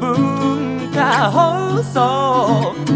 文化放送。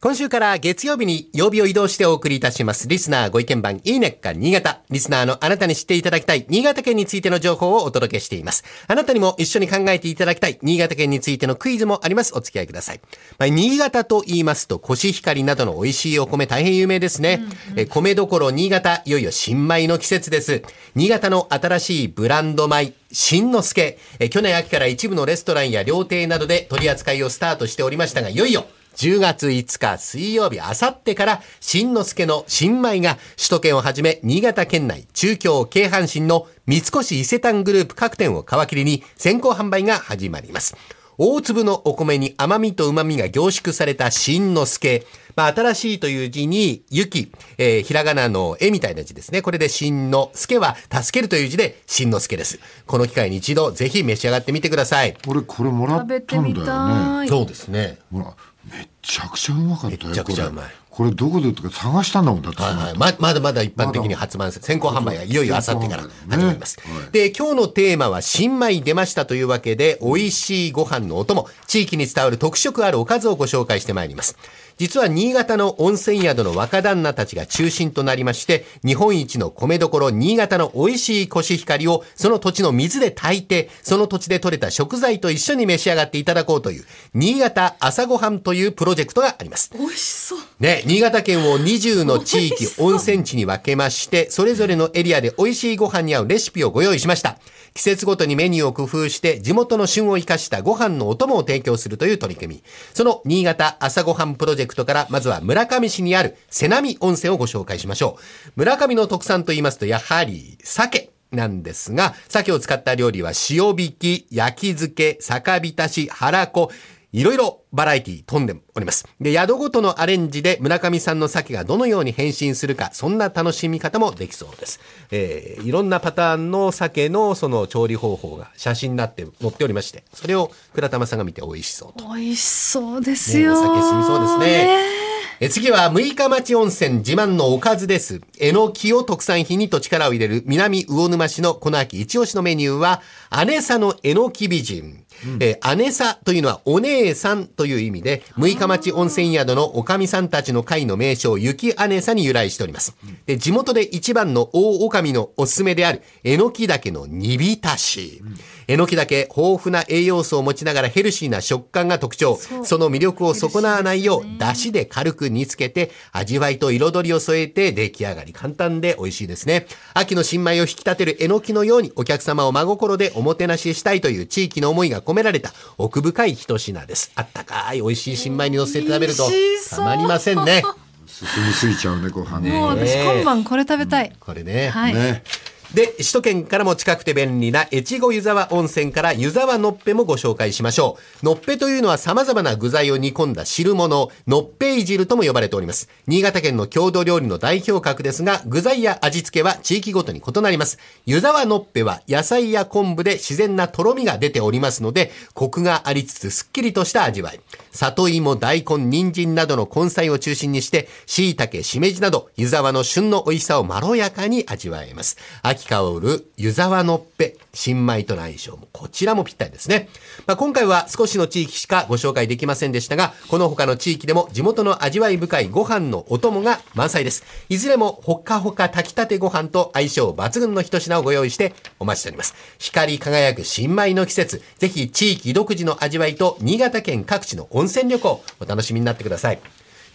今週から月曜日に曜日を移動してお送りいたします。リスナーご意見番いいねっか新潟。リスナーのあなたに知っていただきたい新潟県についての情報をお届けしています。あなたにも一緒に考えていただきたい新潟県についてのクイズもあります。お付き合いください。まあ、新潟と言いますと、コシヒカリなどの美味しいお米大変有名ですね。え米どころ新潟、いよいよ新米の季節です。新潟の新しいブランド米、新之助。え去年秋から一部のレストランや料亭などで取り扱いをスタートしておりましたが、いよいよ10月5日水曜日、あさってから、新之助の新米が首都圏をはじめ、新潟県内、中京、京阪神の三越伊勢丹グループ各店を皮切りに先行販売が始まります。大粒のお米に甘みと旨みが凝縮された新之助。まあ、新しいという字に、雪、えーひらがなの絵みたいな字ですね。これで新之助は、助けるという字で、新之助です。この機会に一度、ぜひ召し上がってみてください。俺これもらったんだよ食べてみねたい。そうですね。ほらめっちゃくちゃうまかったよめちゃくちゃうまいこれどこで売ったか探したんだもんだって、はいはい。ま、まだまだ一般的に発売。先行販売がいよいよあさってから始まります。ねはいで、今日のテーマは新米出ましたというわけで、美味しいご飯のお供、地域に伝わる特色あるおかずをご紹介してまいります。実は新潟の温泉宿の若旦那たちが中心となりまして、日本一の米どころ新潟の美味しいコシヒカリをその土地の水で炊いて、その土地で採れた食材と一緒に召し上がっていただこうという、新潟朝ごはんというプロジェクトがあります。美味しそう。ね、新潟県を20の地域温泉地に分けまして、それぞれのエリアで美味しいご飯に合うレシピをご用意しました。季節ごとにメニューを工夫して、地元の旬を生かしたご飯のお供を提供するという取り組み。その新潟朝ごはんプロジェクトから、まずは村上市にある瀬波温泉をご紹介しましょう。村上の特産と言いますと、やはり鮭。なんですが、鮭を使った料理は塩引き、焼き漬け、酒浸し、腹子、いろいろバラエティ飛んでおります。で、宿ごとのアレンジで村上さんの鮭がどのように変身するか、そんな楽しみ方もできそうです。えー、いろんなパターンの鮭のその調理方法が写真になって載っておりまして、それを倉玉さんが見て美味しそうと。美味しそうですよ。ねお酒進みそうですねえ次は六日町温泉自慢のおかずです。えのきを特産品にと力を入れる南魚沼市のこの秋一押しのメニューは、姉さのえのき美人。えー姉さというのはお姉さんという意味で、六日町温泉宿のおかみさんたちの会の名称、雪姉さに由来しております。で、地元で一番の大おかみのおすすめである、えのき岳の煮浸し。えのき岳、豊富な栄養素を持ちながらヘルシーな食感が特徴。その魅力を損なわないよう、出汁で軽く煮つけて、味わいと彩りを添えて出来上がり。簡単で美味しいですね。秋の新米を引き立てるえのきのように、お客様を真心でおもてなししたいという地域の思いが込められた奥深い一品です。あったかい美味しい新米に乗せて食べるとたまりませんね。進みすぎちゃうねご飯ねもう私今晩これ食べたい。これね。はい。ねで、首都圏からも近くて便利な越後湯沢温泉から湯沢のっぺもご紹介しましょう。のっぺというのは様々な具材を煮込んだ汁物、のっぺい汁とも呼ばれております。新潟県の郷土料理の代表格ですが、具材や味付けは地域ごとに異なります。湯沢のっぺは野菜や昆布で自然なとろみが出ておりますので、コクがありつつすっきりとした味わい。里芋、大根、人参などの根菜を中心にして、椎茸、しめじなど、湯沢の旬の美味しさをまろやかに味わえます。香る湯沢のっぺ、新米との相性も、こちらもぴったりですね。まあ、今回は少しの地域しかご紹介できませんでしたが、この他の地域でも地元の味わい深いご飯のお供が満載です。いずれもほっかほか炊きたてご飯と相性抜群の一品をご用意してお待ちしております。光り輝く新米の季節、ぜひ地域独自の味わいと新潟県各地の温泉旅行、お楽しみになってください。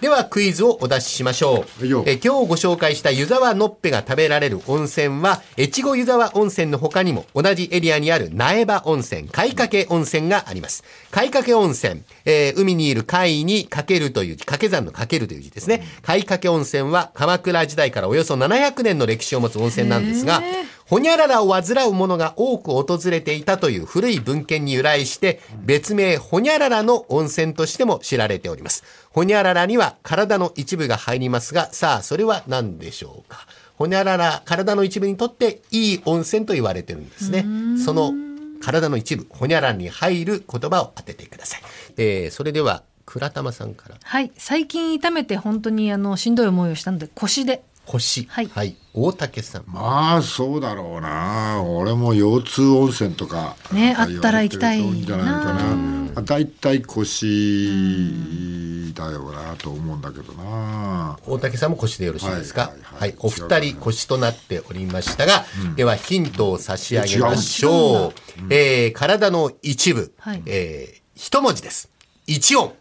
ではクイズをお出ししましょう。え今日ご紹介した湯沢のっぺが食べられる温泉は、越後湯沢温泉の他にも同じエリアにある苗場温泉、貝掛温泉があります。貝掛温泉、えー海にいる貝にかけるという字、掛け算のかけるという字ですね。貝掛温泉は鎌倉時代からおよそ700年の歴史を持つ温泉なんですが、ほにゃららを患う者が多く訪れていたという古い文献に由来して、別名ほにゃららの温泉としても知られております。ほにゃららには体の一部が入りますが、さあ、それは何でしょうか？ほにゃらら、体の一部にとっていい温泉と言われてるんですね。その体の一部、ほにゃららに入る言葉を当ててください。えーそれでは、倉玉さんから。はい。最近痛めて本当にあのしんどい思いをしたので腰で。星。はい。大竹さん。まあそうだろうな。俺も腰痛温泉とかねあったら行きたいんじゃないかな。大体腰だよなと思うんだけどな。大竹さんも腰でよろしいですか？はいははい。い、お二人腰となっておりましたが、ではヒントを差し上げましょう。えー体の一部、はい。えー一文字です。一音。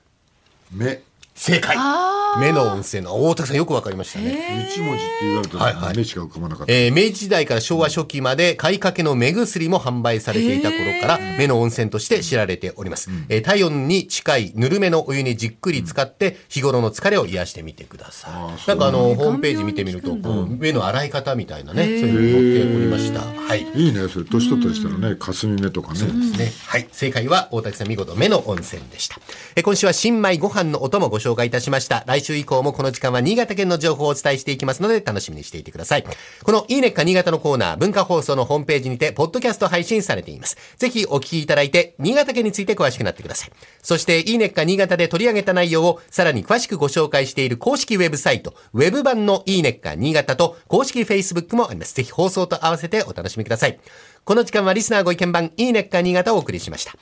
目。正解。目の温泉の大竹さんよくわかりましたね。一文字って言われたはいはいら目しか浮かばなかった、えー明治時代から昭和初期まで買いかけの目薬も販売されていた頃から目の温泉として知られております。えー体温に近いぬるめのお湯にじっくり使って日頃の疲れを癒してみてください。なんかあの、ホームページ見てみると、目の洗い方みたいなね、そういうのが載っておりました。はい。いいねそれ年取ったりしたらね霞目とかねですね。はい。正解は大竹さん見事目の温泉でした。え今週は新米ご飯のお供ご紹介いたしました。来週以降もこの時間は新潟県の情報をお伝えしていきますので楽しみにしていてください。このいいねっか新潟のコーナー文化放送のホームページにてポッドキャスト配信されています。ぜひお聞きいただいて新潟県について詳しくなってください。そしていいねっか新潟で取り上げた内容をさらに詳しくご紹介している公式ウェブサイト、ウェブ版のいいねっか新潟と公式 Facebook もあります。ぜひ放送と合わせてお楽しみください。この時間はリスナーご意見番いいねっか新潟をお送りしました。